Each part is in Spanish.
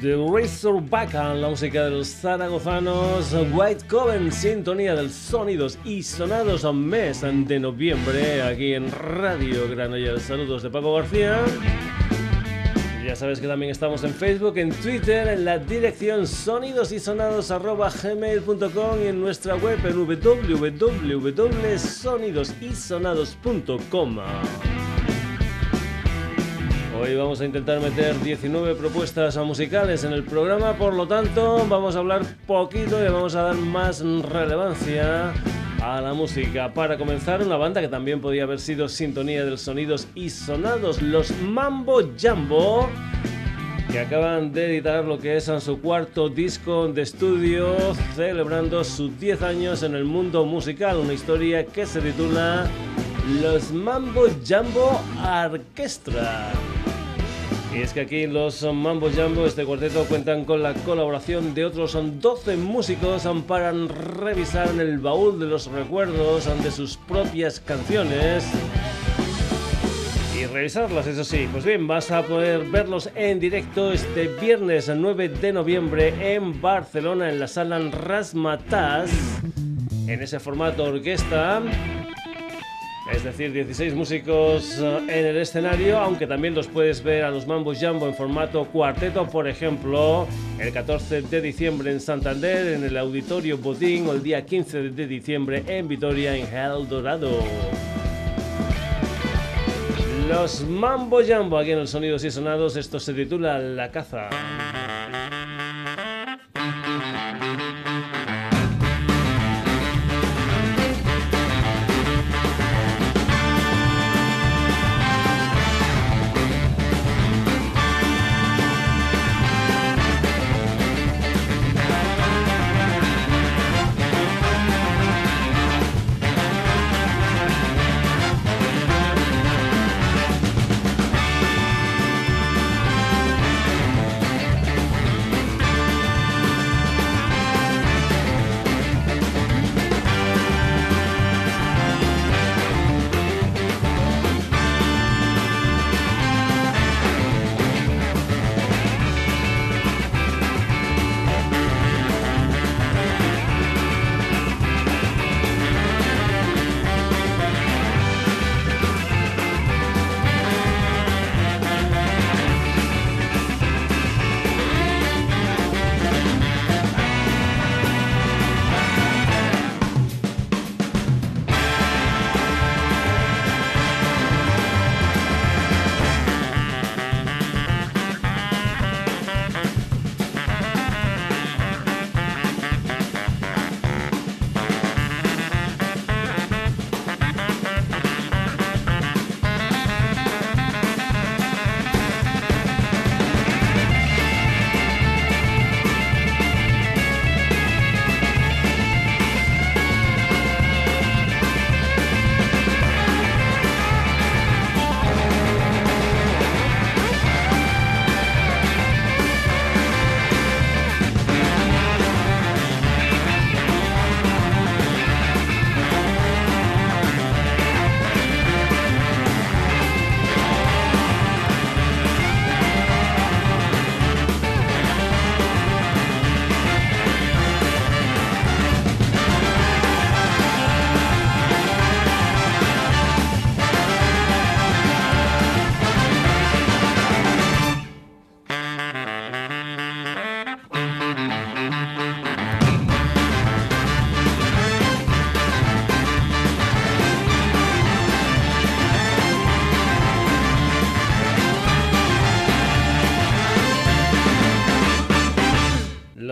The Razorback, la música de los zaragozanos, White Coven, sintonía del sonidos y sonados a mes de noviembre, aquí en Radio Granollers. Saludos de Paco García. Ya sabes que también estamos en Facebook, en Twitter, en la dirección sonidosysonados.gmail.com y en nuestra web en www.sonidosysonados.com. Hoy vamos a intentar meter 19 propuestas musicales en el programa, por lo tanto vamos a hablar poquito y vamos a dar más relevancia a la música. Para comenzar, una banda que también podía haber sido sintonía de sonidos y sonados, los Mambo Jambo, que acaban de editar lo que es su cuarto disco de estudio, celebrando sus 10 años en el mundo musical, una historia que se titula Los Mambo Jambo Orquestra. Y es que aquí los Mambo Jambo, este cuarteto, cuentan con la colaboración de otros 12 músicos para revisar el baúl de los recuerdos de sus propias canciones y revisarlas, eso sí. Pues bien, vas a poder verlos en directo este viernes 9 de noviembre en Barcelona, en la sala Rasmatas, en ese formato orquesta es decir, 16 músicos eh, en el escenario, aunque también los puedes ver a los Mambo Jambo en formato cuarteto, por ejemplo, el 14 de diciembre en Santander, en el Auditorio Botín, o el día 15 de diciembre en Vitoria, en El Dorado. Los Mambo Jambo aquí en el Sonidos y Sonados, esto se titula La Caza.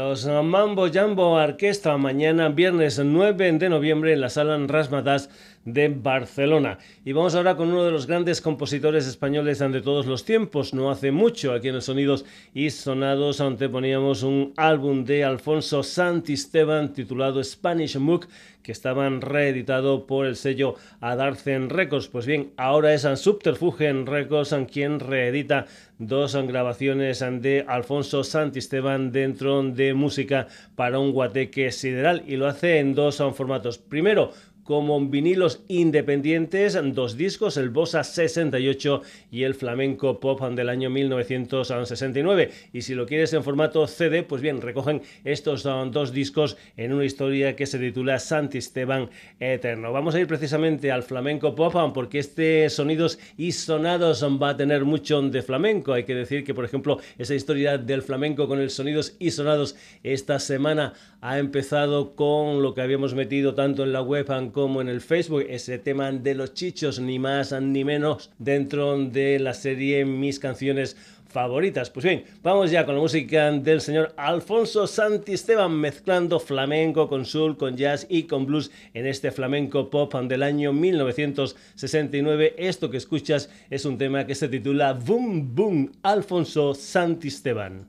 Mambo Jambo Orquesta mañana viernes 9 de noviembre en la sala Rasmatas de Barcelona. Y vamos ahora con uno de los grandes compositores españoles de todos los tiempos. No hace mucho aquí en el Sonidos y Sonados anteponíamos un álbum de Alfonso Santisteban titulado Spanish Mook que estaban reeditado por el sello Adarcen Records. Pues bien, ahora es Subterfuge Records quien reedita dos grabaciones de Alfonso Santisteban dentro de música para un guateque sideral y lo hace en dos formatos. Primero, como vinilos independientes, dos discos, el Bossa 68 y el Flamenco Pop del año 1969. Y si lo quieres en formato CD, pues bien, recogen estos dos discos en una historia que se titula Santisteban Eterno. Vamos a ir precisamente al Flamenco Pop porque este sonidos y sonados va a tener mucho de flamenco. Hay que decir que, por ejemplo, esa historia del flamenco con el sonidos y sonados esta semana ha empezado con lo que habíamos metido tanto en la web como en el Facebook, ese tema de los chichos, ni más ni menos, dentro de la serie Mis canciones favoritas. Pues bien, vamos ya con la música del señor Alfonso Santisteban mezclando flamenco con soul, con jazz y con blues en este flamenco pop del año 1969. Esto que escuchas es un tema que se titula Boom Boom Alfonso Santisteban.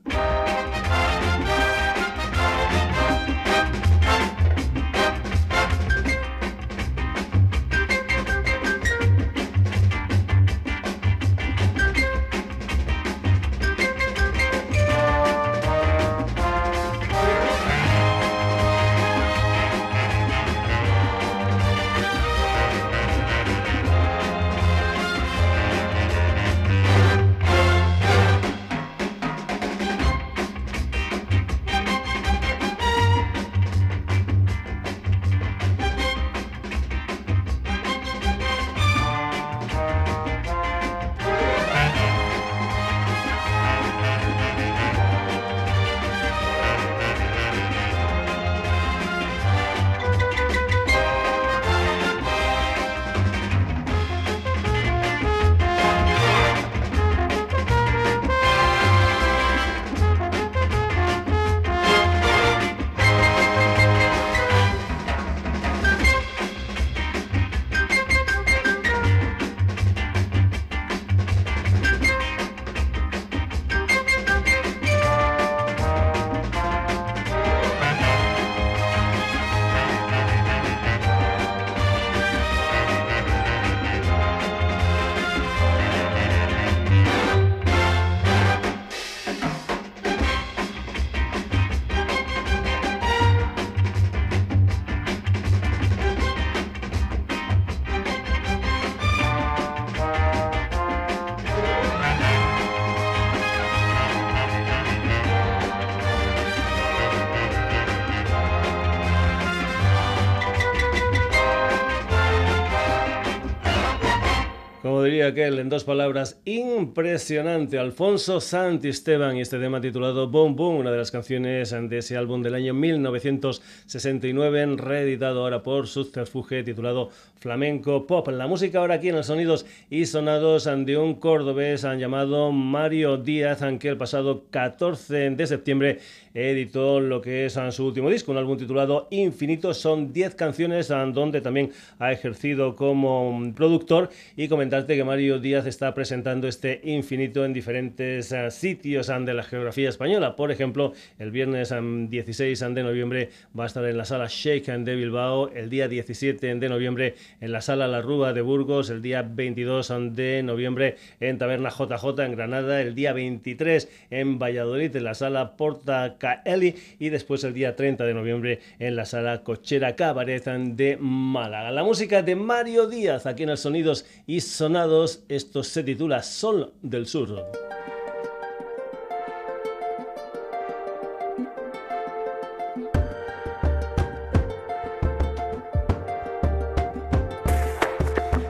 Aquel, en dos palabras, impresionante. Alfonso Santisteban y este tema titulado Boom Boom, una de las canciones de ese álbum del año 1969, reeditado ahora por Subterfuge, titulado Flamenco Pop. La música ahora aquí en los sonidos y sonados de un cordobés han llamado Mario Díaz, aunque el pasado 14 de septiembre editó lo que es su último disco, un álbum titulado Infinito. Son 10 canciones donde también ha ejercido como productor y comentarte que Mario Díaz está presentando este Infinito en diferentes eh, sitios de la geografía española. Por ejemplo, el viernes 16 de noviembre va a estar en la sala Shake de Bilbao, el día 17 de noviembre en la sala La Rúa de Burgos, el día 22 de noviembre en Taberna JJ en Granada, el día 23 en Valladolid en la sala Porta Eli y después el día 30 de noviembre en la sala Cochera Cabaret de Málaga. La música de Mario Díaz aquí en el Sonidos y Sonados, esto se titula Sol del Sur.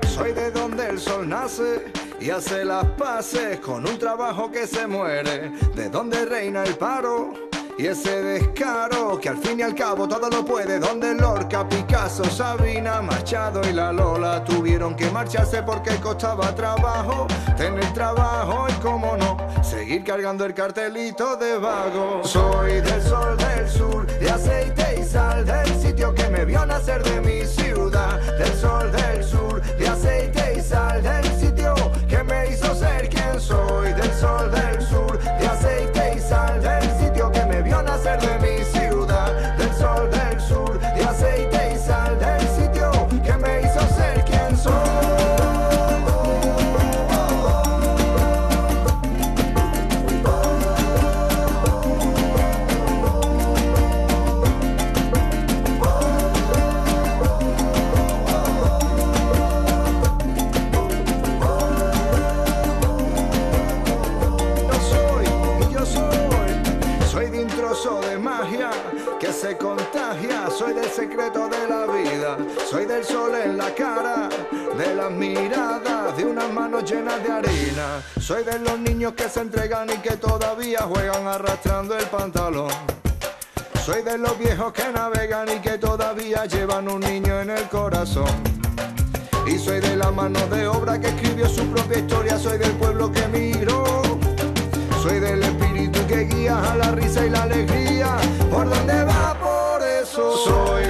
Soy de donde el sol nace y hace las paces con un trabajo que se muere, de donde reina el paro y ese descaro que al fin y al cabo todo lo puede, donde Lorca, Picasso, Sabina, Machado y la Lola tuvieron que marcharse porque costaba trabajo tener trabajo y cómo no, seguir cargando el cartelito de vago. Soy del sol del sur, de aceite y sal, del sitio que me vio nacer de mi ciudad, del sol del sur, de aceite y sal, del de unas manos llenas de harina. Soy de los niños que se entregan y que todavía juegan arrastrando el pantalón. Soy de los viejos que navegan y que todavía llevan un niño en el corazón. Y soy de la mano de obra que escribió su propia historia, soy del pueblo que miró. Soy del espíritu que guía a la risa y la alegría. Por donde va, por eso soy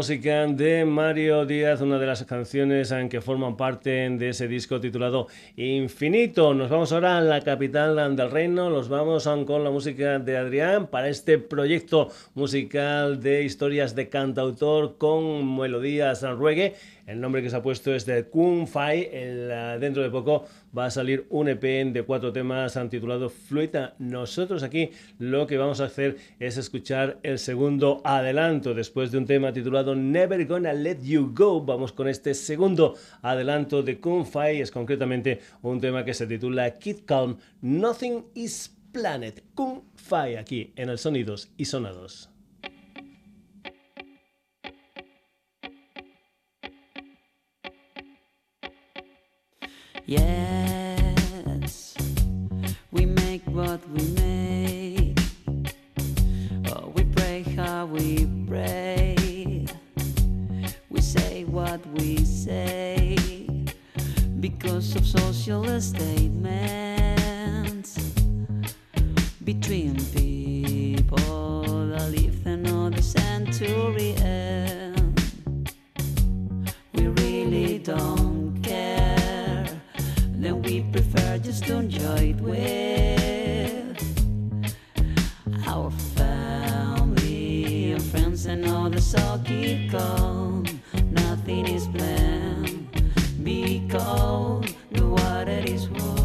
música de Mario Díaz, una de las canciones en que forman parte de ese disco titulado Infinito. Nos vamos ahora a la capital del reino, nos vamos con la música de Adrián para este proyecto musical de historias de cantautor con melodías reggae. El nombre que se ha puesto es de Kung Fai. El, uh, dentro de poco va a salir un EP de cuatro temas titulado Fluita. Nosotros aquí lo que vamos a hacer es escuchar el segundo adelanto. Después de un tema titulado Never Gonna Let You Go, vamos con este segundo adelanto de Kung Fai. Es concretamente un tema que se titula Kid Calm, Nothing is Planet. Kung Fai aquí en el Sonidos y Sonados. Yes, we make what we make. Oh, we pray how we pray. We say what we say because of social statements between people that lived another century. And we really don't prefer just to enjoy it with our family and friends and all the so keep calm. Nothing is planned. because the water is warm.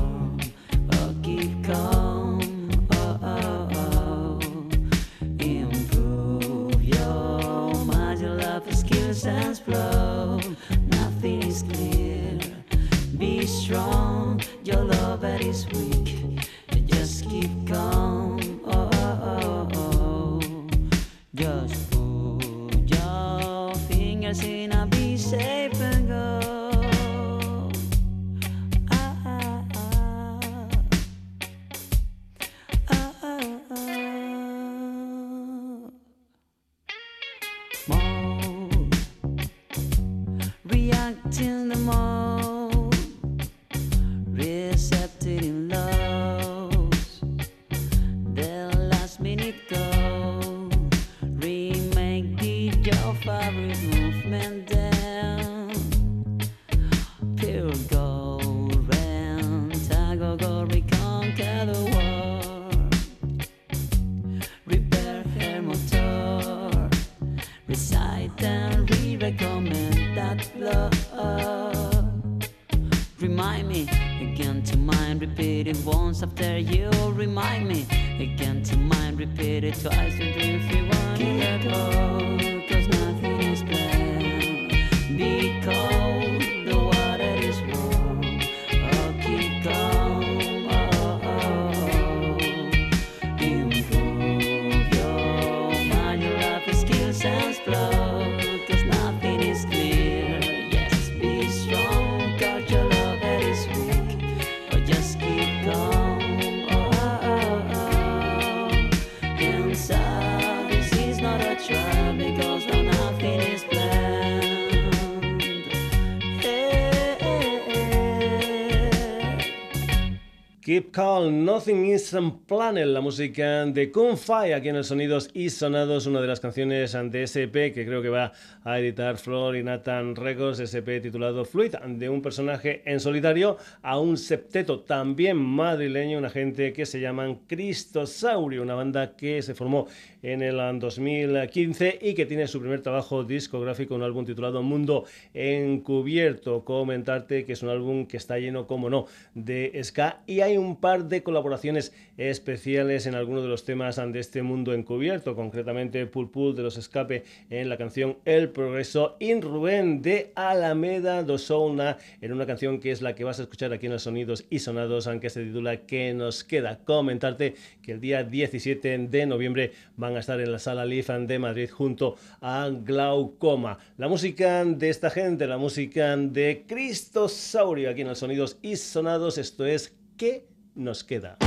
Keep Calm, Nothing is Planet, la música de Kung Fai aquí en el Sonidos y Sonados, una de las canciones de SP que creo que va a editar Flor y Nathan Records, SP titulado Fluid, de un personaje en solitario a un septeto también madrileño, una gente que se llaman Cristosaurio, una banda que se formó en el 2015 y que tiene su primer trabajo discográfico, un álbum titulado Mundo Encubierto. Comentarte que es un álbum que está lleno, como no, de ska y hay un par de colaboraciones especiales en algunos de los temas de este mundo encubierto, concretamente Pul de los Escape en la canción El Progreso, In Rubén de Alameda do Souna en una canción que es la que vas a escuchar aquí en los Sonidos y Sonados, aunque se titula ¿Qué nos queda? Comentarte que el día 17 de noviembre van a estar en la sala Lifan de Madrid junto a Glaucoma. La música de esta gente, la música de Cristosaurio aquí en los Sonidos y Sonados, esto es ¿Qué nos queda?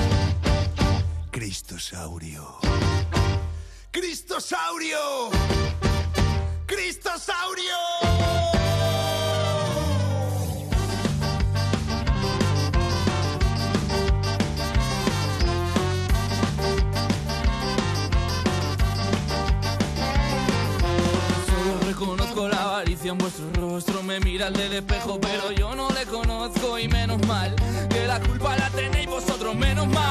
Cristosaurio. Cristosaurio. Cristosaurio. En vuestro rostro Me mira el del espejo pero yo no le conozco Y menos mal que la culpa la tenéis vosotros Menos mal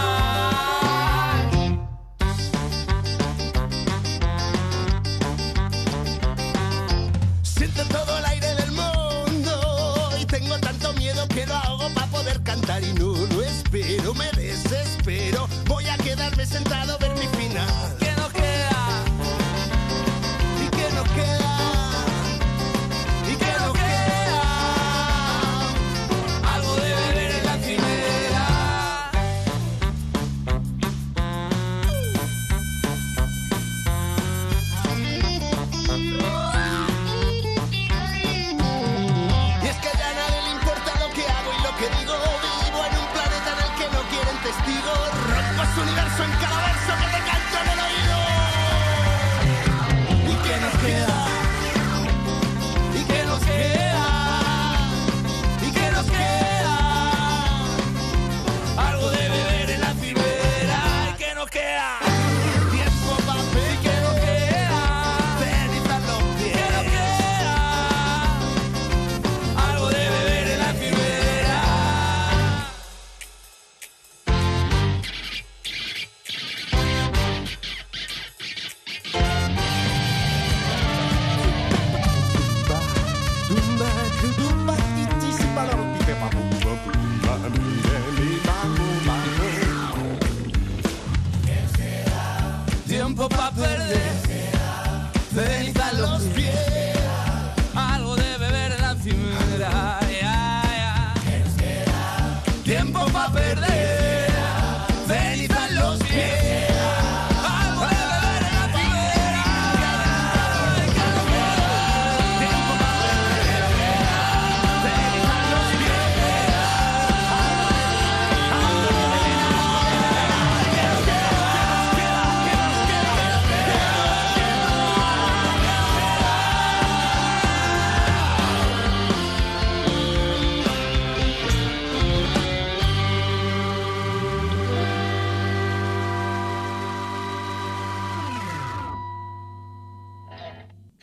Siento todo el aire del mundo y tengo tanto miedo que lo hago para poder cantar y no lo espero, me desespero. Voy a quedarme sentado a ver mi final. ¿Y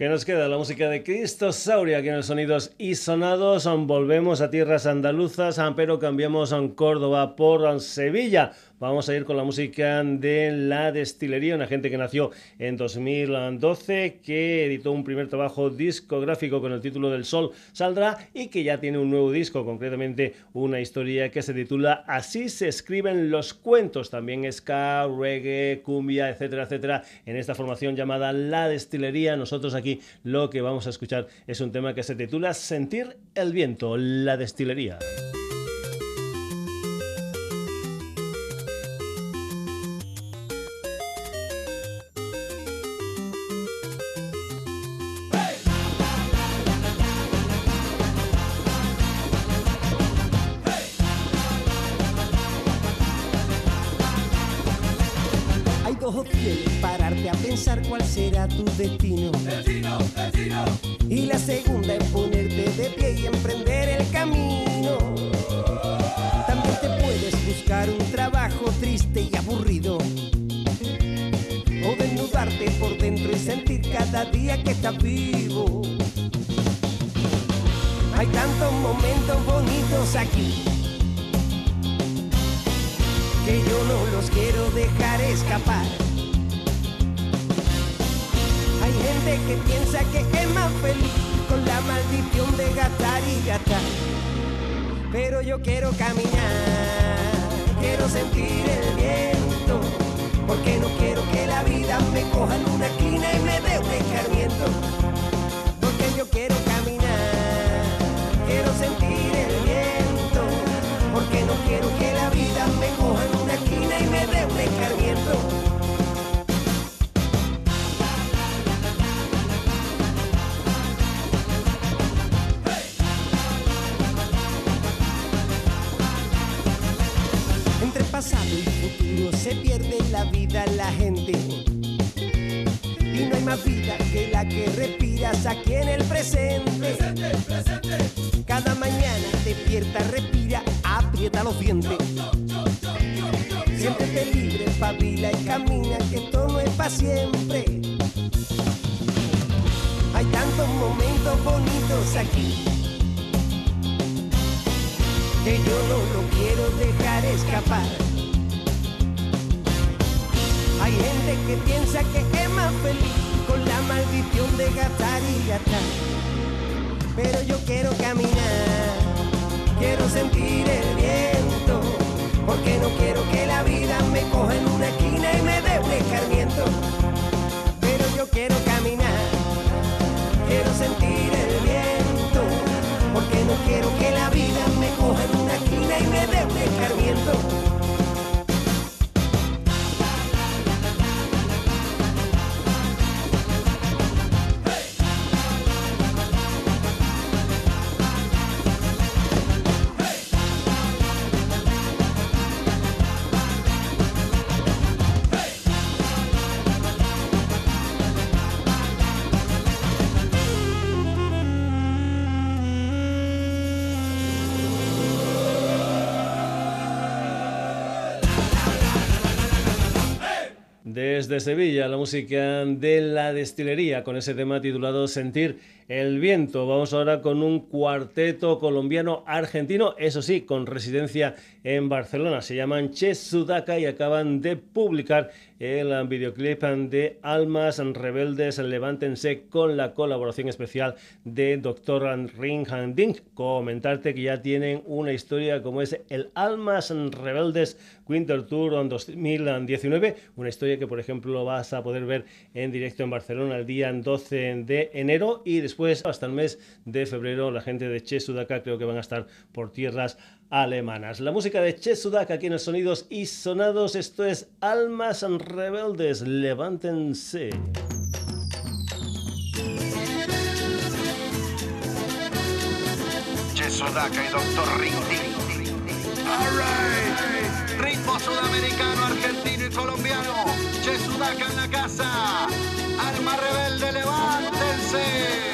¿Qué nos queda? La música de Cristosauria aquí en los sonidos y sonados. Volvemos a tierras andaluzas, pero cambiamos a Córdoba por Sevilla. Vamos a ir con la música de La Destilería, una gente que nació en 2012, que editó un primer trabajo discográfico con el título del Sol Saldrá y que ya tiene un nuevo disco, concretamente una historia que se titula Así se escriben los cuentos, también ska, reggae, cumbia, etcétera, etcétera, en esta formación llamada La Destilería. Nosotros aquí lo que vamos a escuchar es un tema que se titula Sentir el viento, La Destilería. Pararte a pensar cuál será tu destino. Y la segunda es ponerte de pie y emprender el camino. También te puedes buscar un trabajo triste y aburrido. O desnudarte por dentro y sentir cada día que estás vivo. Hay tantos momentos bonitos aquí que yo no los quiero dejar escapar. Gente que piensa que es más feliz con la maldición de gastar y gastar. Pero yo quiero caminar, quiero sentir el viento, porque no quiero que la vida me coja en una esquina y me dé un escarmiento. Porque yo quiero caminar, quiero sentir el viento, porque no quiero que pasado y futuro se pierde la vida la gente. Y no hay más vida que la que respiras aquí en el presente. Cada mañana despierta, respira, aprieta los dientes. Siéntete libre, pavila y camina, que esto no es para siempre. Hay tantos momentos bonitos aquí que yo no lo quiero dejar escapar. Gente que piensa que es más feliz con la maldición de gastar y gastar. Pero yo quiero caminar, quiero sentir el viento, porque no quiero que la vida me coja en una esquina y me dé un escarmiento. Pero yo quiero caminar, quiero sentir el viento, porque no quiero que la vida me coja en una esquina y me dé un escarmiento. Desde Sevilla, la música de la destilería, con ese tema titulado Sentir el viento. Vamos ahora con un cuarteto colombiano argentino, eso sí, con residencia en Barcelona. Se llaman Che Sudaka y acaban de publicar el videoclip de Almas Rebeldes Levántense con la colaboración especial de Dr. Ring Ding. Comentarte que ya tienen una historia como es el Almas Rebeldes Winter Tour 2019, una historia que por ejemplo vas a poder ver en directo en Barcelona el día 12 de enero y después hasta el mes de febrero la gente de Che Sudaka creo que van a estar por tierras alemanas. La música de Che Sudaka aquí en el Sonidos y Sonados, esto es Almas Rebeldes, levántense. Che Sudaka y Dr. Rindy. Alright. Ritmo sudamericano, argentino y colombiano. Che Sudaka en la casa. Alma rebelde, levántense.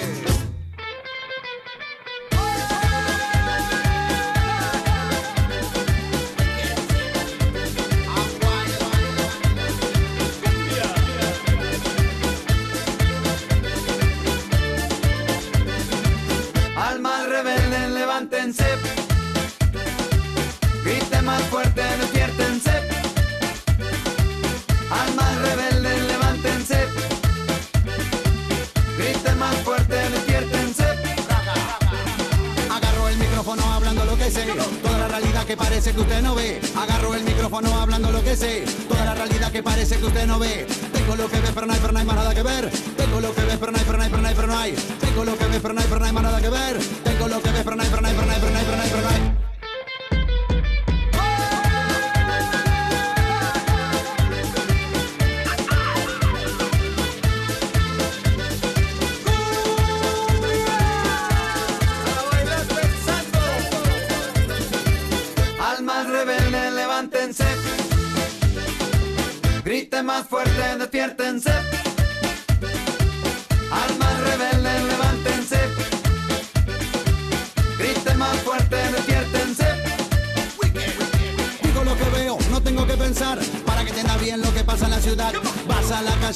Levántense. Más fuerte, despiértense. Almas rebeldes, levántense. Griten más fuerte, despiértense. Agarro el micrófono hablando lo que sé. Toda la realidad que parece que usted no ve. Agarro el micrófono hablando lo que sé. Toda la realidad que parece que usted no ve. Tengo lo que ve, pero no hay, pero no hay más nada que ver. Tengo lo que ve, pero no pero no hay, pero no hay, pero no hay. Tengo lo que ve, pero no hay, pero no hay más nada que ver.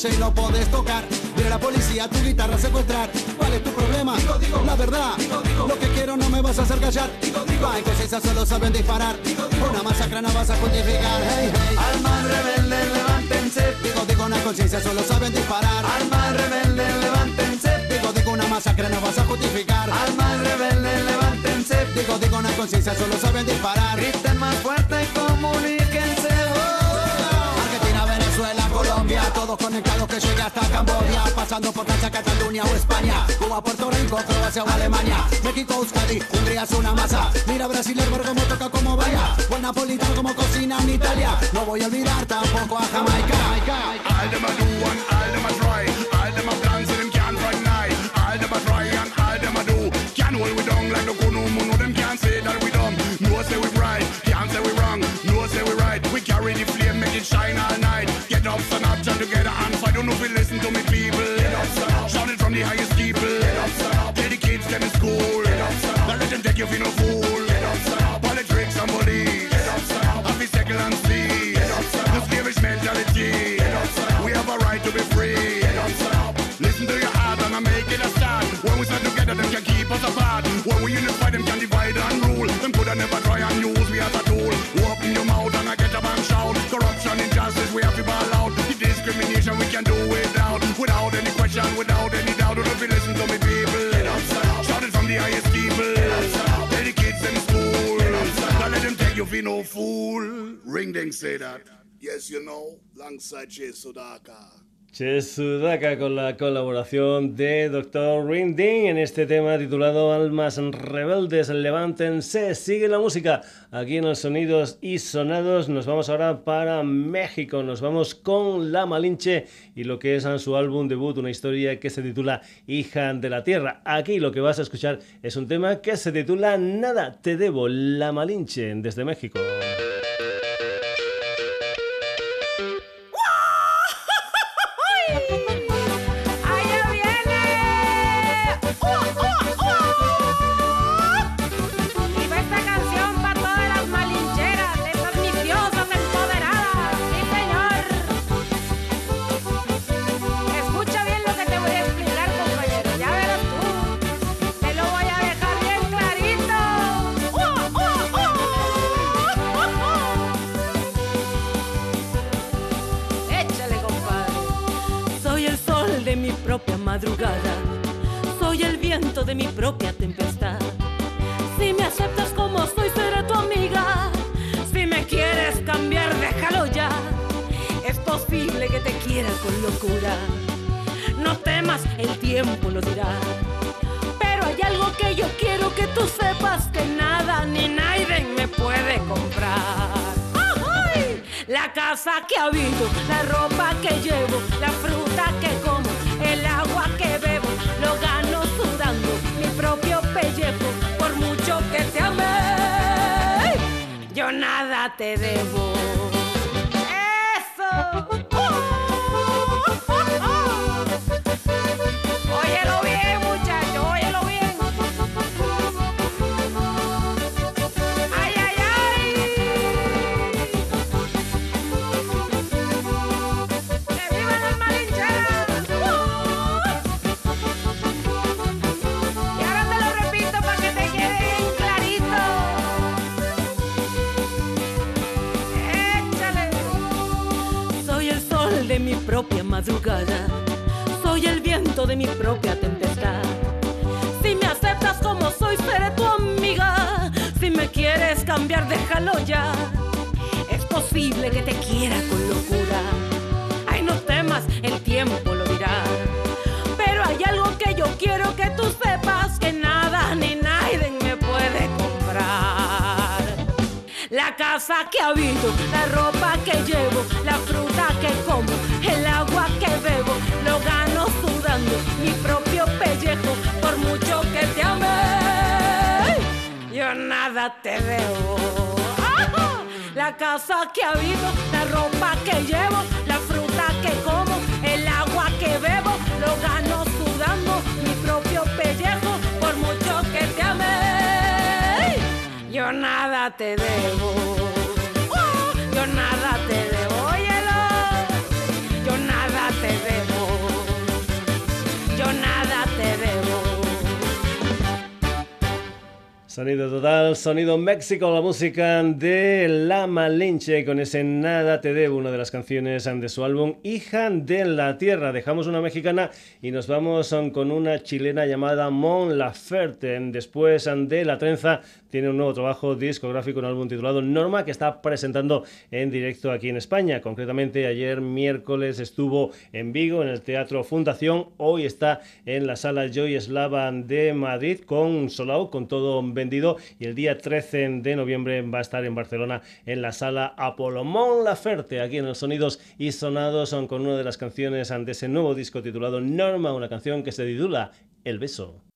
Y no podés tocar Mira la policía, tu guitarra secuestrar. ¿Cuál es tu problema? la verdad. lo que quiero no me vas a hacer callar. Va en conciencia solo saben disparar. Una masacre no vas a justificar. Hey, hey. Almas rebeldes, levántense. Digo, digo, una conciencia solo saben disparar. Almas rebeldes, levántense. Digo, digo, una masacre no vas a justificar. Almas rebeldes, levántense. Digo, digo, una conciencia solo saben disparar. Griten más fuerte y comuníquense. Conectados que llegue hasta Camboya, pasando por Francia, Cataluña o España, Cuba, Puerto Rico, Croacia o Alemania, México, Euskadi, Hungría es una masa, mira Brasil, el como toca como vaya, buen napolitano como cocina en Italia, no voy a olvidar tampoco a Jamaica. Doubt, listen to me people, shout it from the highest people, tell the kids in school, don't let them take you for no fool, ring ding say that, yes you know, alongside Jay Sudaka. Chesudaka con la colaboración de Dr. Rinding en este tema titulado Almas Rebeldes, levántense, sigue la música aquí en los sonidos y sonados. Nos vamos ahora para México, nos vamos con La Malinche y lo que es su álbum debut, una historia que se titula Hija de la Tierra. Aquí lo que vas a escuchar es un tema que se titula Nada te debo, La Malinche desde México. Soy el viento de mi propia tempestad. Si me aceptas como soy, seré tu amiga. Si me quieres cambiar, déjalo ya. Es posible que te quiera con locura. No temas, el tiempo lo dirá. Pero hay algo que yo quiero que tú sepas que nada ni nadie me puede comprar. La casa que habito, la ropa que llevo, la fruta que como, propio pellejo, por mucho que te ame, yo nada te debo. ¡Eso! Propia madrugada, soy el viento de mi propia tempestad. Si me aceptas como soy, seré tu amiga. Si me quieres cambiar, déjalo ya. Es posible que te quiera con locura. Ay, no temas, el tiempo lo dirá. Pero hay algo que yo quiero que tú sepas que nada ni nadie me puede comprar. La casa que habito, la ropa que llevo, la fruta lo gano sudando mi propio pellejo, por mucho que te ame, yo nada te debo. La casa que habito, la ropa que llevo, la fruta que como, el agua que bebo, lo gano sudando mi propio pellejo, por mucho que te ame, yo nada te debo. Sonido total, sonido México, la música de La Malinche con ese Nada te debo, una de las canciones de su álbum Hija de la Tierra. Dejamos una mexicana y nos vamos con una chilena llamada Mon Laferte. Después de La Trenza tiene un nuevo trabajo discográfico, un álbum titulado Norma que está presentando en directo aquí en España. Concretamente ayer miércoles estuvo en Vigo en el Teatro Fundación, hoy está en la sala Joy Slava de Madrid con Solau, con todo vendido y el día 13 de noviembre va a estar en Barcelona en la sala Apolo Mon Laferte, aquí en los Sonidos y Sonados son con una de las canciones de ese nuevo disco titulado Norma, una canción que se titula El beso.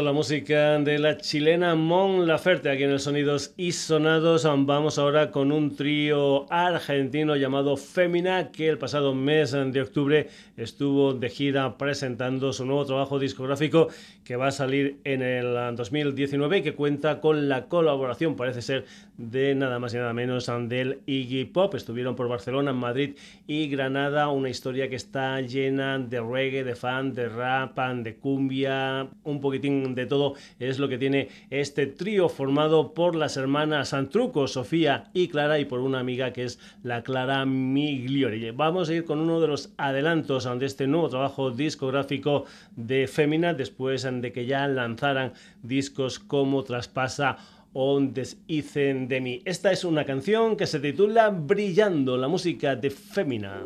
La música de la chilena Mon Laferte aquí en el Sonidos y Sonados. Vamos ahora con un trío argentino llamado Femina que el pasado mes de octubre estuvo de gira presentando su nuevo trabajo discográfico que va a salir en el 2019 y que cuenta con la colaboración, parece ser, de nada más y nada menos del Iggy Pop. Estuvieron por Barcelona, Madrid y Granada, una historia que está llena de reggae, de fan, de rap, de cumbia, un poquitín de todo es lo que tiene este trío formado por las hermanas Santruco, Sofía y Clara y por una amiga que es la Clara Migliori. Vamos a ir con uno de los adelantos de este nuevo trabajo discográfico de Femina después de que ya lanzaran discos como Traspasa o Deshicen de mí. Esta es una canción que se titula Brillando, la música de Femina.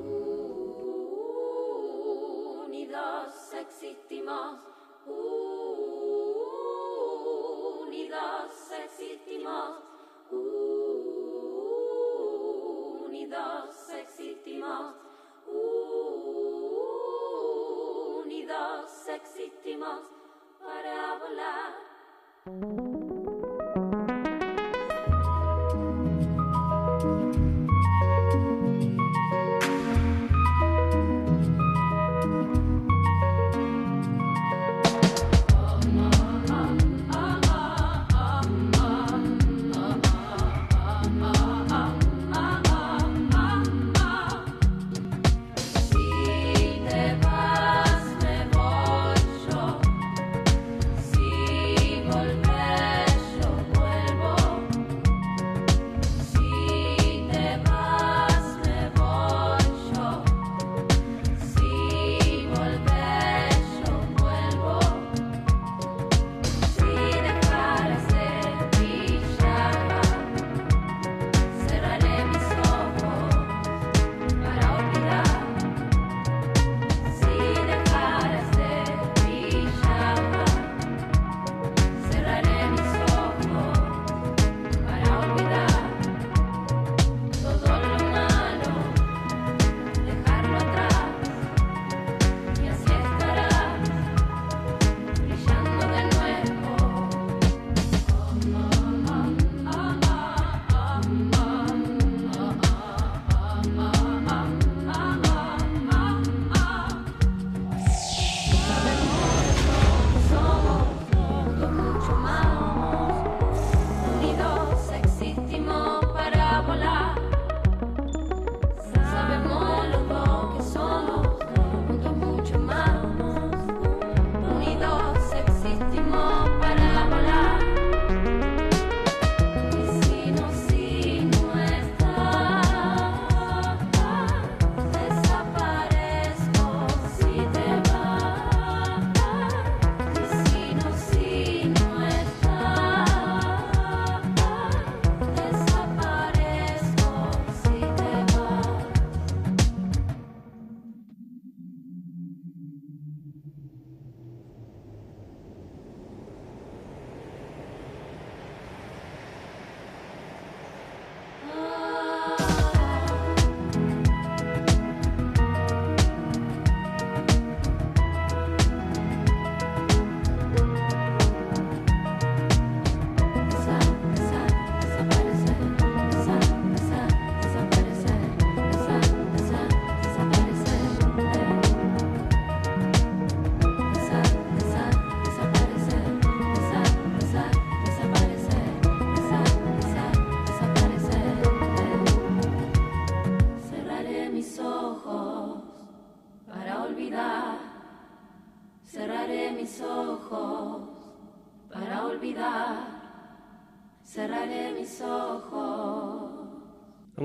Unidos existimos. Unidos existimos. Unidos existimos. Unidos existimos para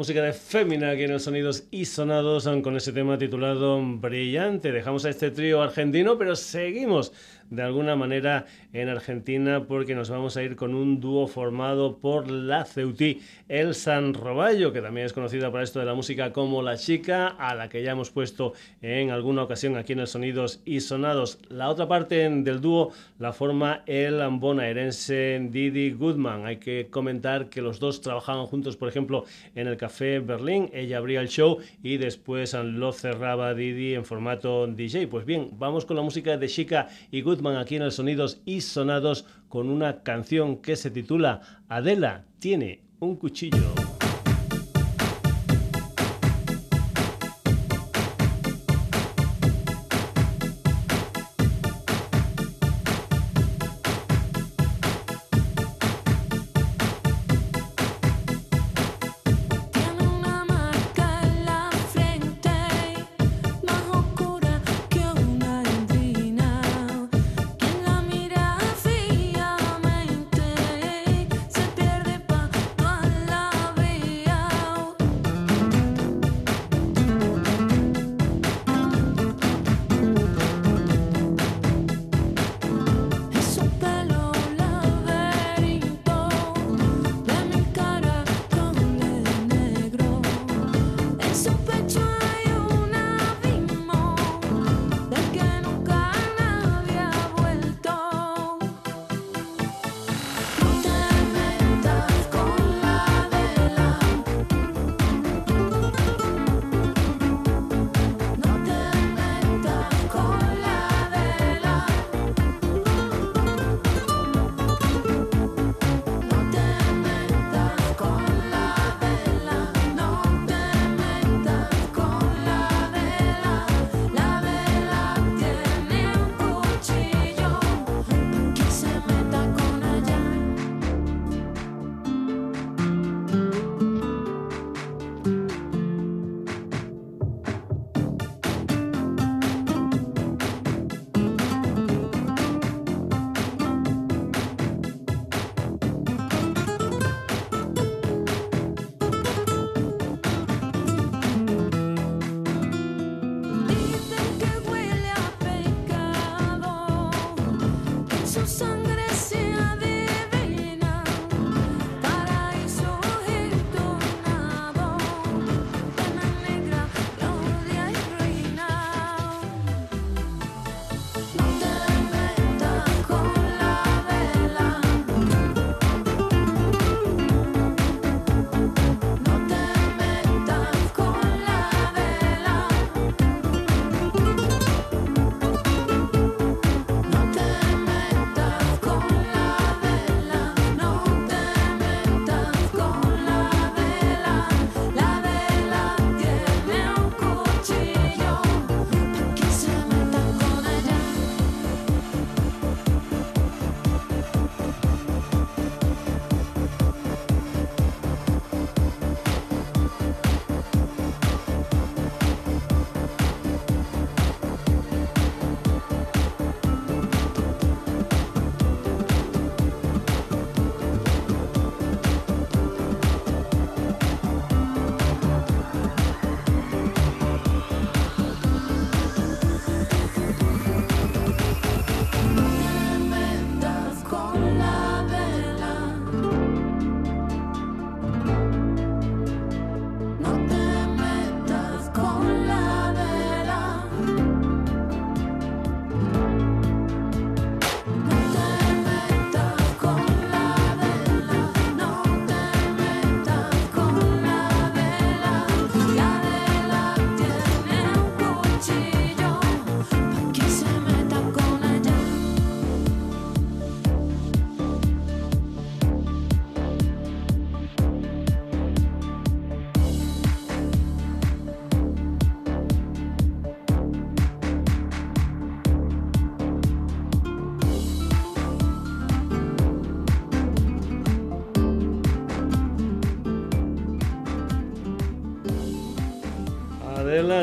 música de Fémina aquí en los sonidos y sonados con ese tema titulado Brillante. Dejamos a este trío argentino, pero seguimos de alguna manera en Argentina porque nos vamos a ir con un dúo formado por la Ceutí, El San Roballo, que también es conocida para esto de la música como La Chica, a la que ya hemos puesto en alguna ocasión aquí en el Sonidos y Sonados. La otra parte del dúo la forma el bonaerense Didi Goodman. Hay que comentar que los dos trabajaban juntos, por ejemplo, en el Café Berlín. Ella abría el show y después lo cerraba Didi en formato DJ. Pues bien, vamos con la música de Chica y Goodman aquí en el Sonidos y Sonados con una canción que se titula Adela tiene un cuchillo.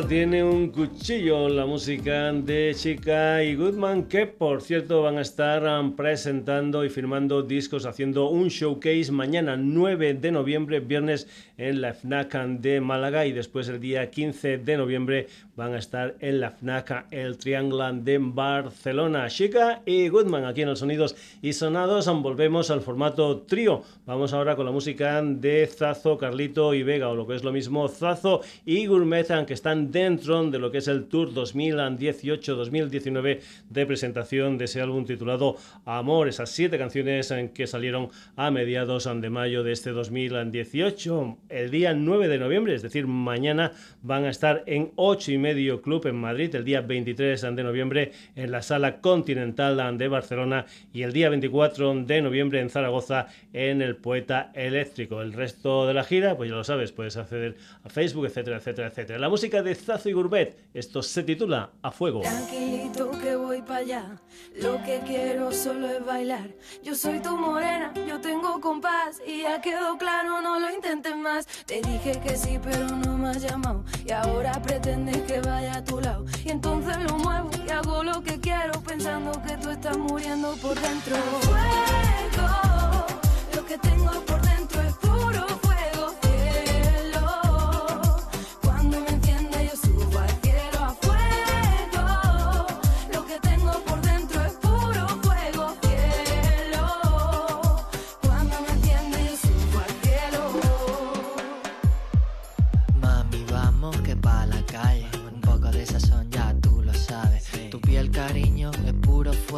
Tiene un cuchillo, la música de Chica y Goodman, que por cierto van a estar um, presentando y firmando discos, haciendo un showcase mañana 9 de noviembre, viernes en la FNAC de Málaga y después el día 15 de noviembre van a estar en la FNAC El Triángulo de Barcelona. Chica y Goodman aquí en los sonidos y sonados, volvemos al formato trío. Vamos ahora con la música de Zazo, Carlito y Vega, o lo que es lo mismo, Zazo y Gourmet que están dentro de lo que es el Tour 2018-2019 de presentación de ese álbum titulado Amor, esas siete canciones en que salieron a mediados de mayo de este 2018. El día 9 de noviembre, es decir, mañana van a estar en 8 y medio Club en Madrid, el día 23 de noviembre en la Sala Continental de Barcelona y el día 24 de noviembre en Zaragoza en el Poeta Eléctrico. El resto de la gira, pues ya lo sabes, puedes acceder a Facebook, etcétera, etcétera, etcétera. La música de Zazo y Gourmet, esto se titula A Fuego. Tranquilito que voy para allá, lo que quiero solo es bailar. Yo soy tu morena, yo tengo compás y ya quedó claro, no lo intentes más. Te dije que sí, pero no me has llamado y ahora pretendes que vaya a tu lado. Y entonces lo muevo y hago lo que quiero pensando que tú estás muriendo por dentro. Fuego, lo que tengo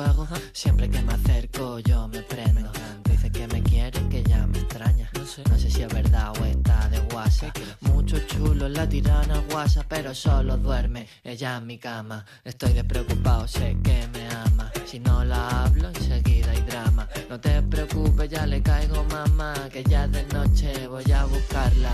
fuego. Siempre que me acerco, yo me prendo. Dice que me quiere, que ya me extraña. No sé si es verdad o está de guasa. Mucho chulo la tirana guasa, pero solo duerme ella en mi cama. Estoy despreocupado, sé que me ama. Si no la hablo, enseguida hay drama. No te preocupes, ya le caigo, mamá. Que ya de noche voy a buscarla.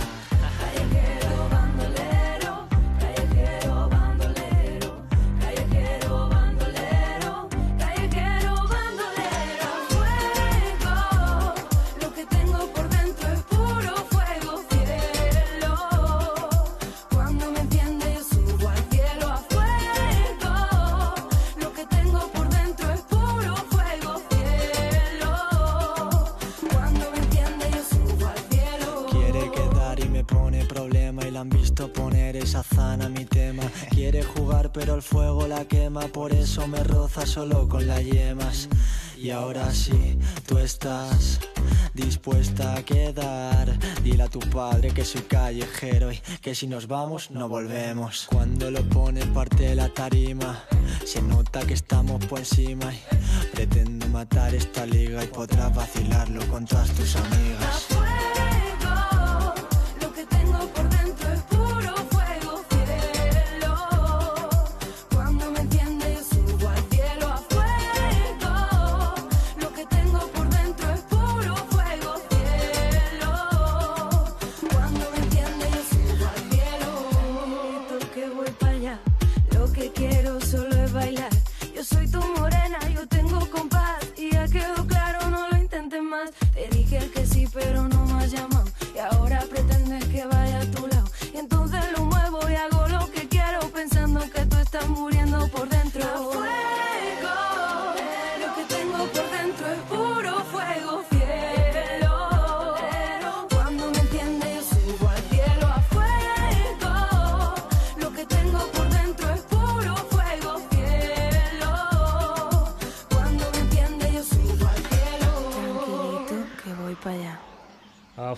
Zana mi tema. Quiere jugar pero el fuego la quema, por eso me roza solo con las yemas. Y ahora sí, tú estás dispuesta a quedar. Dile a tu padre que soy callejero y que si nos vamos no volvemos. Cuando lo pone parte de la tarima, se nota que estamos por encima y pretendo matar esta liga y podrás vacilarlo con todas tus amigas.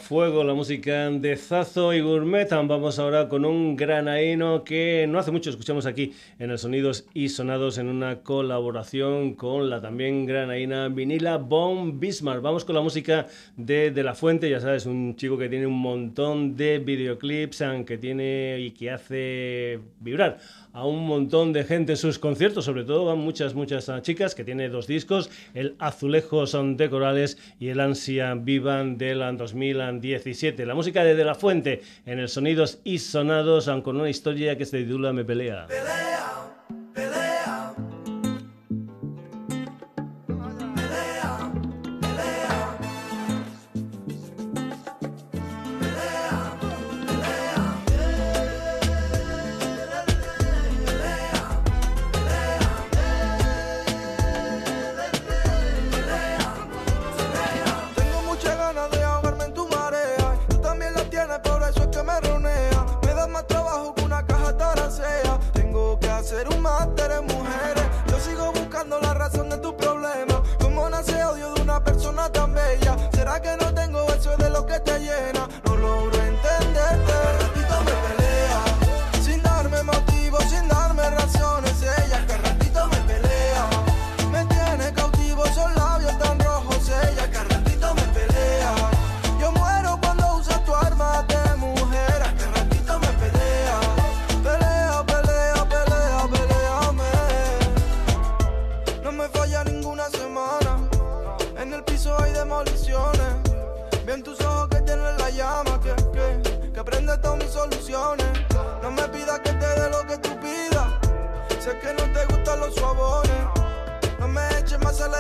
Fuego la música de Zazo y Gourmet. Vamos ahora con un granaíno que no hace mucho escuchamos aquí en el Sonidos y Sonados en una colaboración con la también granaína vinila Bon Bismarck. Vamos con la música de De La Fuente, ya sabes, un chico que tiene un montón de videoclips, que tiene y que hace vibrar a un montón de gente en sus conciertos, sobre todo van muchas, muchas ah, chicas, que tiene dos discos, el Azulejos de Corales y el Ansia Vivan del 2017. La música de De La Fuente en el Sonidos y Sonados, ah, con una historia que se titula Me Pelea. pelea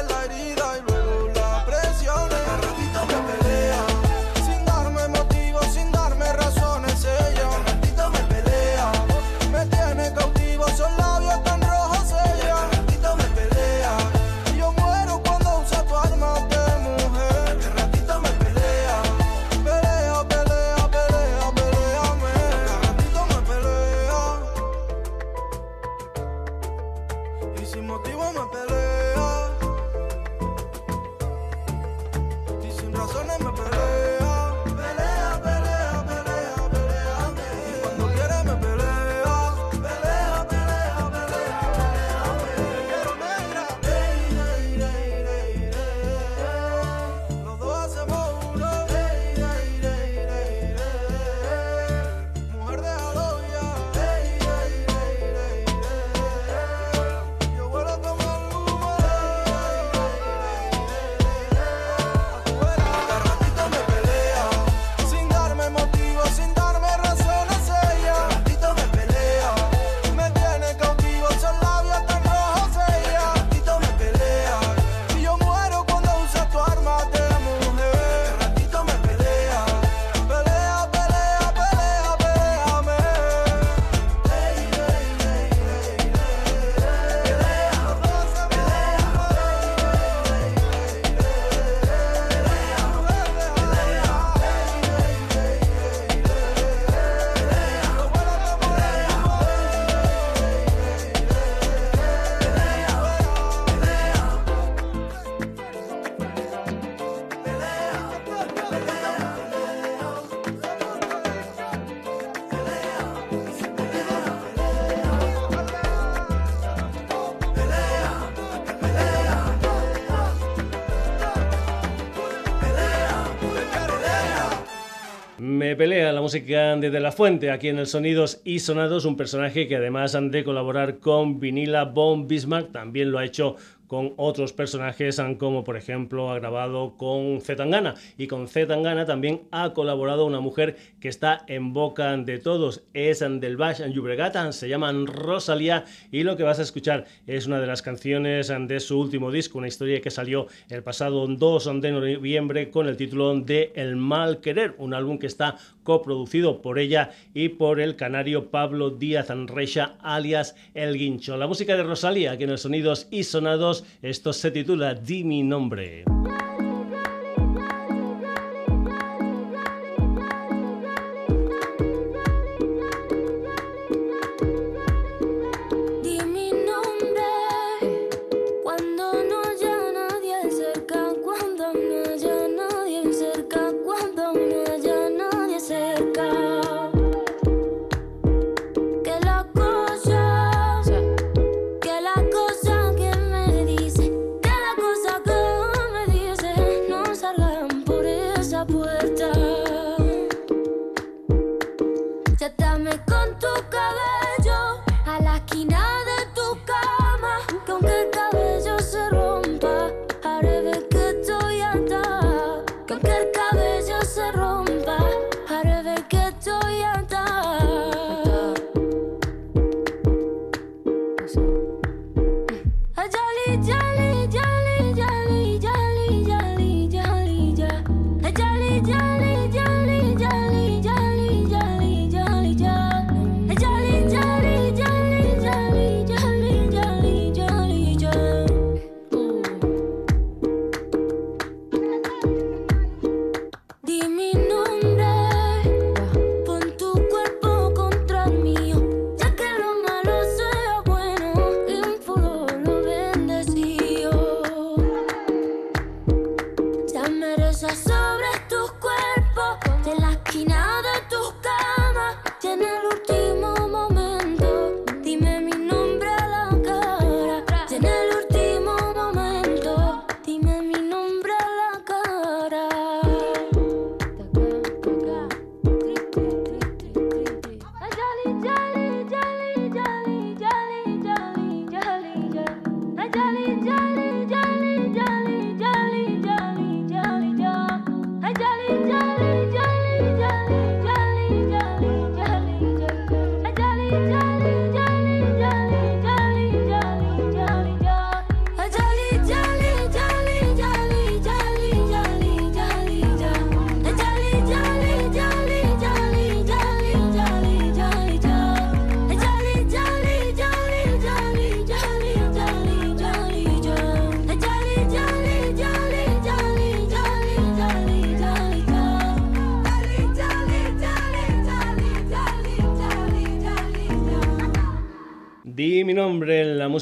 la herida. Música de De La Fuente aquí en el Sonidos y Sonados, un personaje que además de colaborar con Vinila Von Bismarck, también lo ha hecho con otros personajes, como por ejemplo ha grabado con Zetangana. Y con Zetangana también ha colaborado una mujer que está en boca de todos, es en Llobregat, se llama Rosalía y lo que vas a escuchar es una de las canciones de su último disco, una historia que salió el pasado 2 de noviembre con el título de El mal querer, un álbum que está coproducido por ella y por el canario Pablo Díaz Anrecha, alias El Guincho. La música de Rosalía, aquí en los sonidos y sonados, esto se titula Di mi nombre.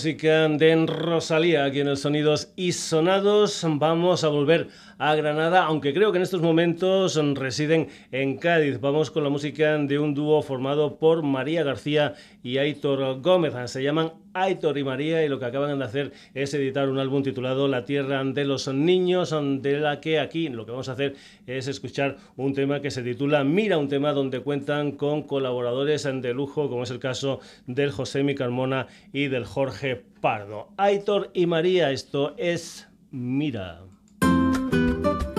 Música de Rosalía, aquí en el Sonidos y Sonados. Vamos a volver a Granada, aunque creo que en estos momentos residen en Cádiz. Vamos con la música de un dúo formado por María García y Aitor Gómez. Se llaman Aitor y María y lo que acaban de hacer es editar un álbum titulado La Tierra de los Niños, de la que aquí lo que vamos a hacer es escuchar un tema que se titula Mira, un tema donde cuentan con colaboradores de lujo, como es el caso del José Mi Carmona y del Jorge Pardo. Aitor y María, esto es Mira. Mira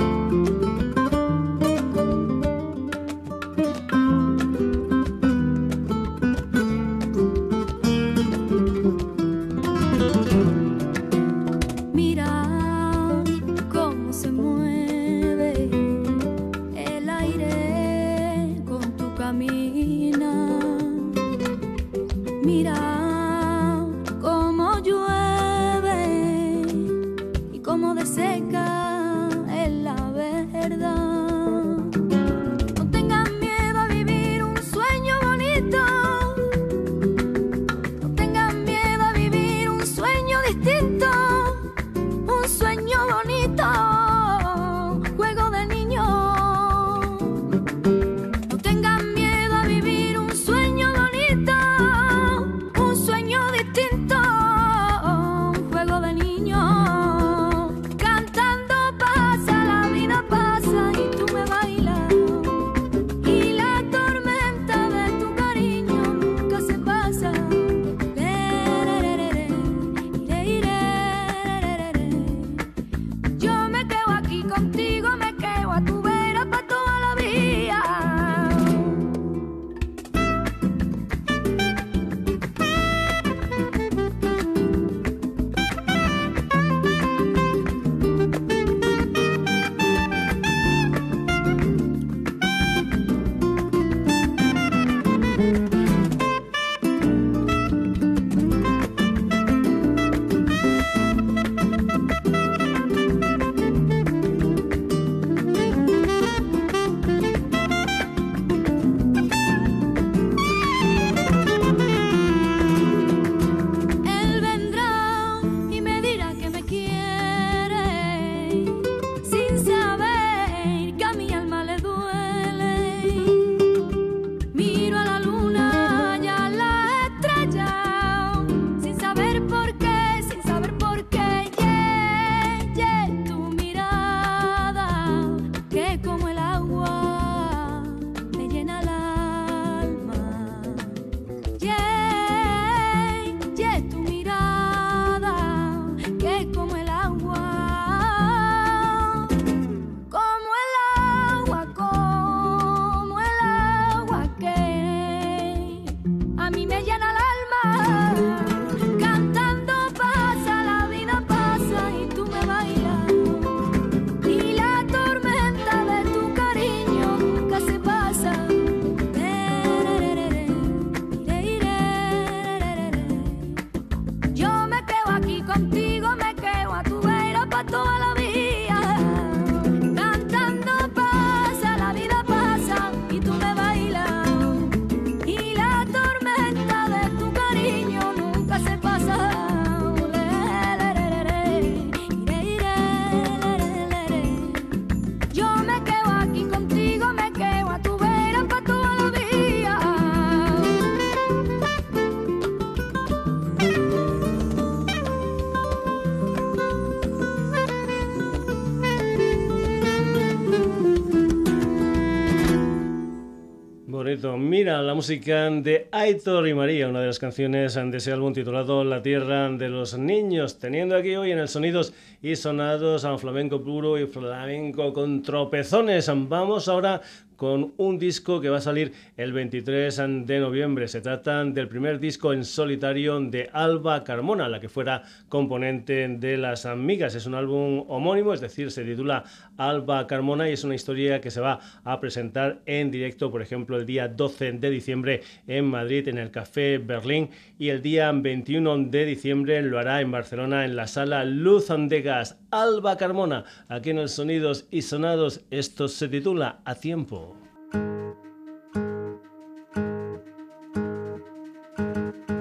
música de Aitor y María, una de las canciones de ese álbum titulado La Tierra de los Niños. Teniendo aquí hoy en el Sonidos y Sonados a flamenco puro y flamenco con tropezones. Vamos ahora con un disco que va a salir el 23 de noviembre. Se trata del primer disco en solitario de Alba Carmona, la que fuera componente de Las Amigas. Es un álbum homónimo, es decir, se titula Alba Carmona y es una historia que se va a presentar en directo, por ejemplo, el día 12 de diciembre en Madrid, en el Café Berlín, y el día 21 de diciembre lo hará en Barcelona, en la sala Luz de Gas. Alba Carmona, aquí en el Sonidos y Sonados, esto se titula A Tiempo.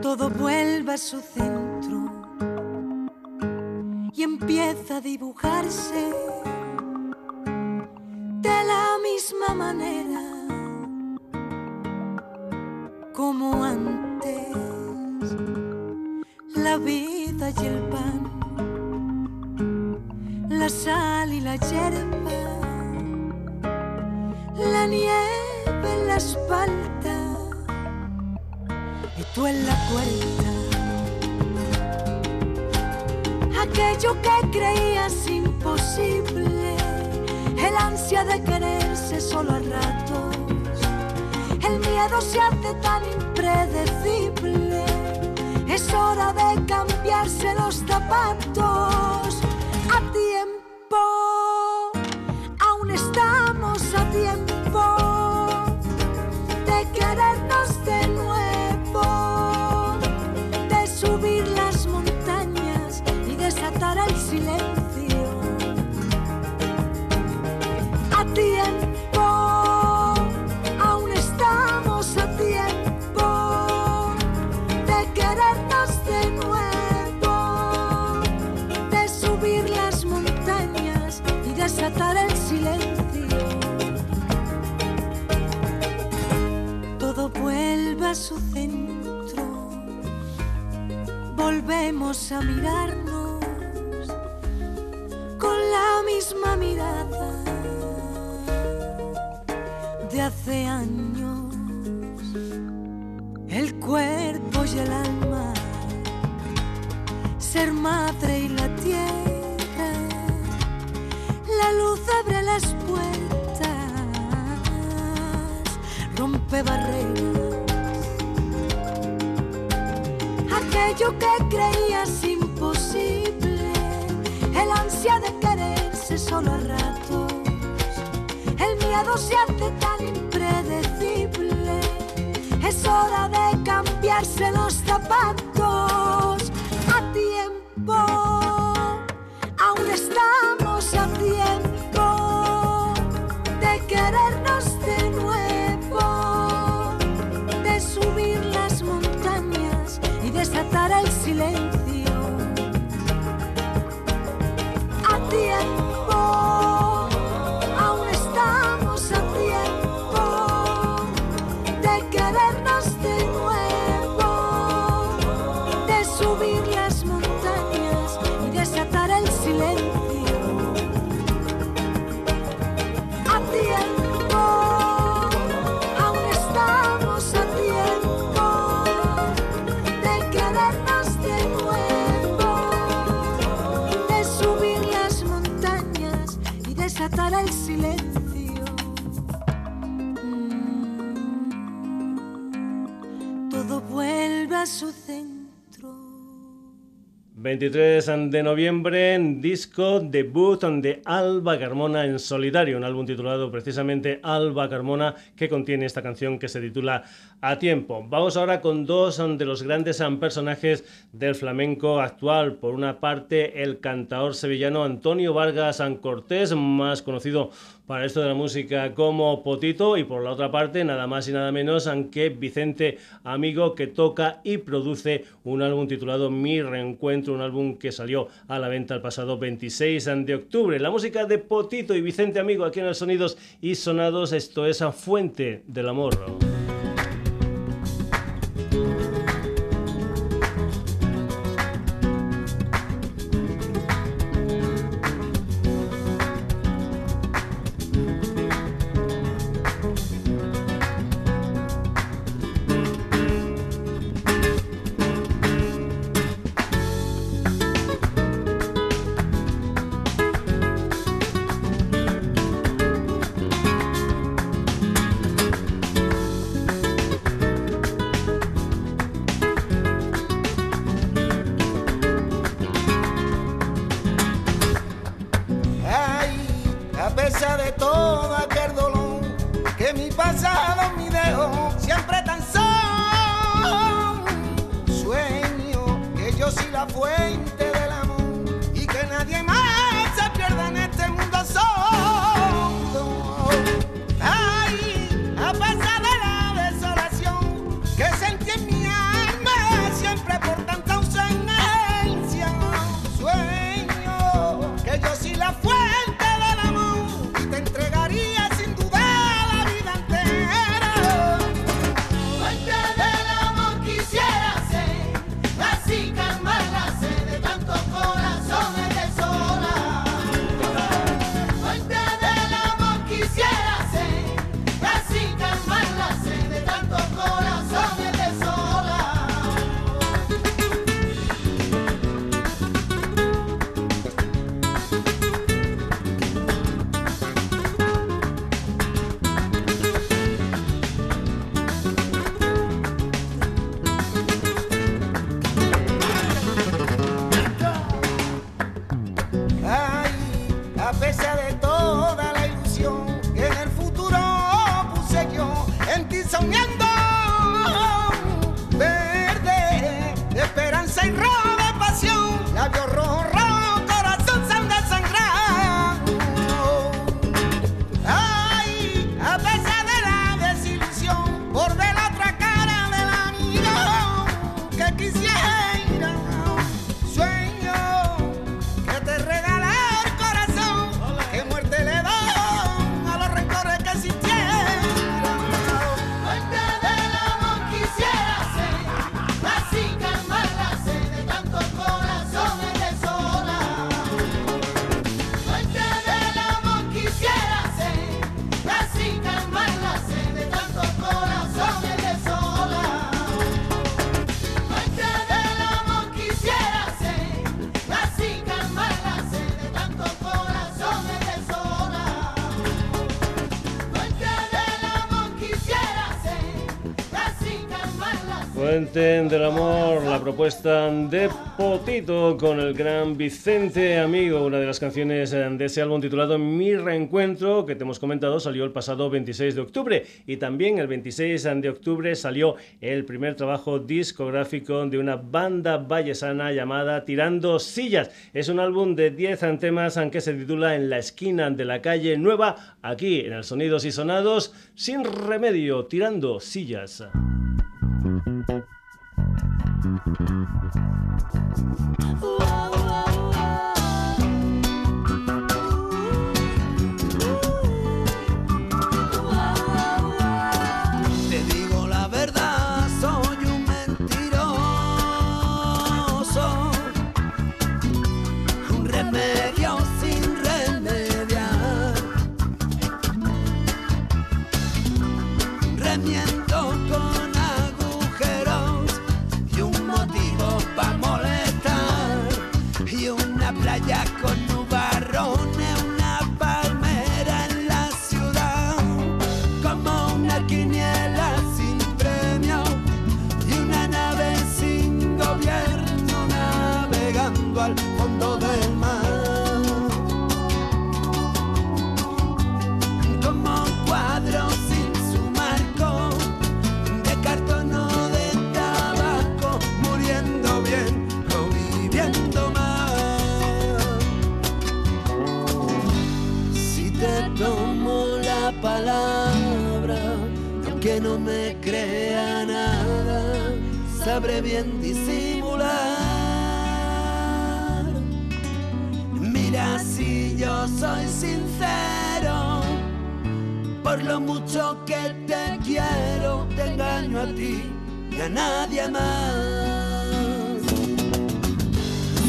Todo vuelve a su centro y empieza a dibujarse de la misma manera como antes. La vida y el pan, la sal y la hierba, la nieve en la espalda y tú en la puerta. Aquello que creías imposible, el ansia de quererse solo a ratos, el miedo se hace tan impredecible. Es hora de cambiarse los zapatos a tiempo. Volvemos a mirarnos con la misma mirada de hace años, el cuerpo y el alma, ser madre y la tierra, la luz abre las puertas, rompe barreras. Aquello que creías imposible, el ansia de quererse solo a ratos, el miedo se hace tan impredecible. Es hora de cambiarse los zapatos 23 de noviembre, disco debut de Alba Carmona en solitario, un álbum titulado precisamente Alba Carmona que contiene esta canción que se titula A Tiempo. Vamos ahora con dos de los grandes personajes del flamenco actual. Por una parte, el cantador sevillano Antonio Vargas San Cortés, más conocido para esto de la música como Potito y por la otra parte nada más y nada menos que Vicente Amigo que toca y produce un álbum titulado Mi Reencuentro, un álbum que salió a la venta el pasado 26 de octubre. La música de Potito y Vicente Amigo aquí en el Sonidos y Sonados, esto es a Fuente del Amor. Fuente del Amor, la propuesta de Potito con el gran Vicente Amigo, una de las canciones de ese álbum titulado Mi Reencuentro, que te hemos comentado, salió el pasado 26 de octubre. Y también el 26 de octubre salió el primer trabajo discográfico de una banda vallesana llamada Tirando Sillas. Es un álbum de 10 temas que se titula En la esquina de la calle Nueva, aquí en el Sonidos y Sonados, sin remedio, Tirando Sillas. nie bien disimular. Mira si yo soy sincero, por lo mucho que te quiero, te engaño a ti y a nadie más.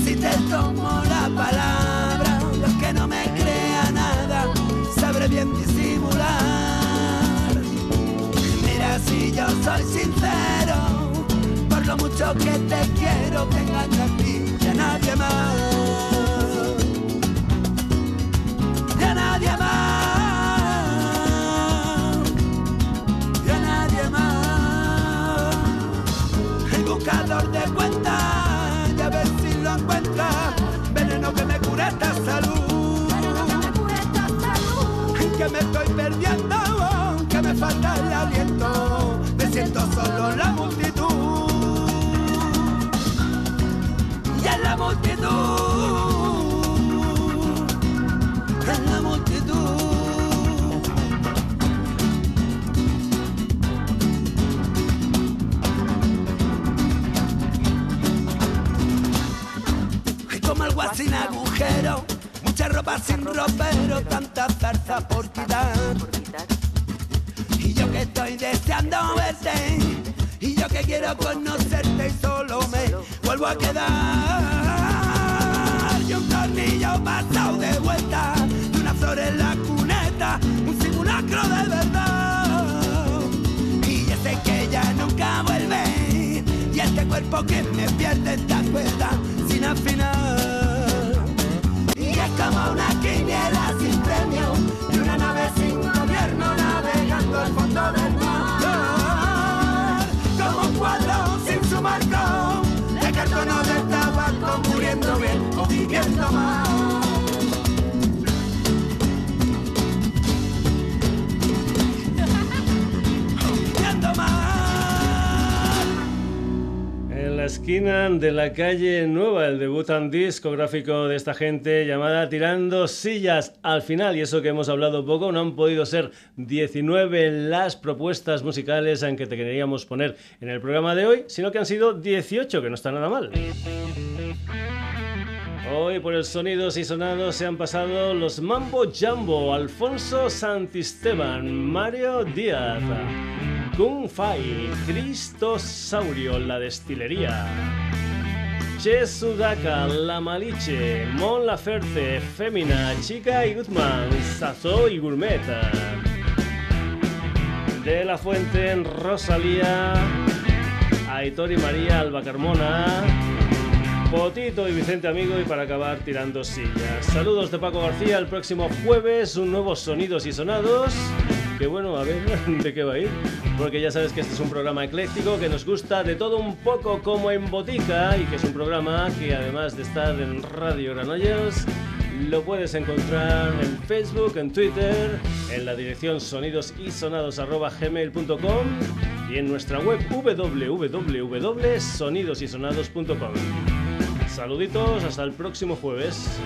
Si te tomo la palabra, aunque no me crea nada, sabré bien disimular. Mira si yo soy sincero, mucho que te quiero, te engaño a ti y a nadie más. Y a nadie más. Y a nadie más. El buscador de cuentas, ya ver si lo encuentra. Veneno que me cura esta salud. Que me estoy perdiendo, que me falta agujero, mucha ropa sin ropero, tanta zarza por quitar. Y yo que estoy deseando verte, y yo que quiero conocerte y solo me vuelvo a quedar. Y un tornillo pasado de vuelta, y una flor en la cuneta, un simulacro de verdad. Y yo sé que ya nunca vuelve, y este cuerpo que me pierde esta cuesta sin afinar. Como una quiniela sin premio y una nave sin gobierno navegando al fondo del mar. Como un cuadro sin su marco, de cartón o de tabaco, muriendo bien o viviendo mal. Esquina de la calle Nueva, el debut discográfico de esta gente llamada Tirando Sillas. Al final, y eso que hemos hablado poco, no han podido ser 19 las propuestas musicales en que te queríamos poner en el programa de hoy, sino que han sido 18, que no está nada mal. Hoy por el Sonidos y Sonados se han pasado los Mambo Jumbo, Alfonso Santisteban, Mario Díaz, Kung Fai, Cristosaurio, La Destilería, Che Sudaka, La Maliche, Mon Laferte, Fémina, Chica y Guzmán, Sazo y Gourmet, De La Fuente, Rosalía, Aitor y María Alba Carmona, Potito y Vicente Amigo y para acabar tirando sillas. Saludos de Paco García, el próximo jueves un nuevo Sonidos y Sonados que bueno, a ver de qué va a ir. Porque ya sabes que este es un programa ecléctico que nos gusta de todo un poco como en botica y que es un programa que además de estar en Radio Granollers, lo puedes encontrar en Facebook, en Twitter, en la dirección sonidosisonados.gmail.com y en nuestra web www.sonidosysonados.com. Saluditos, hasta el próximo jueves.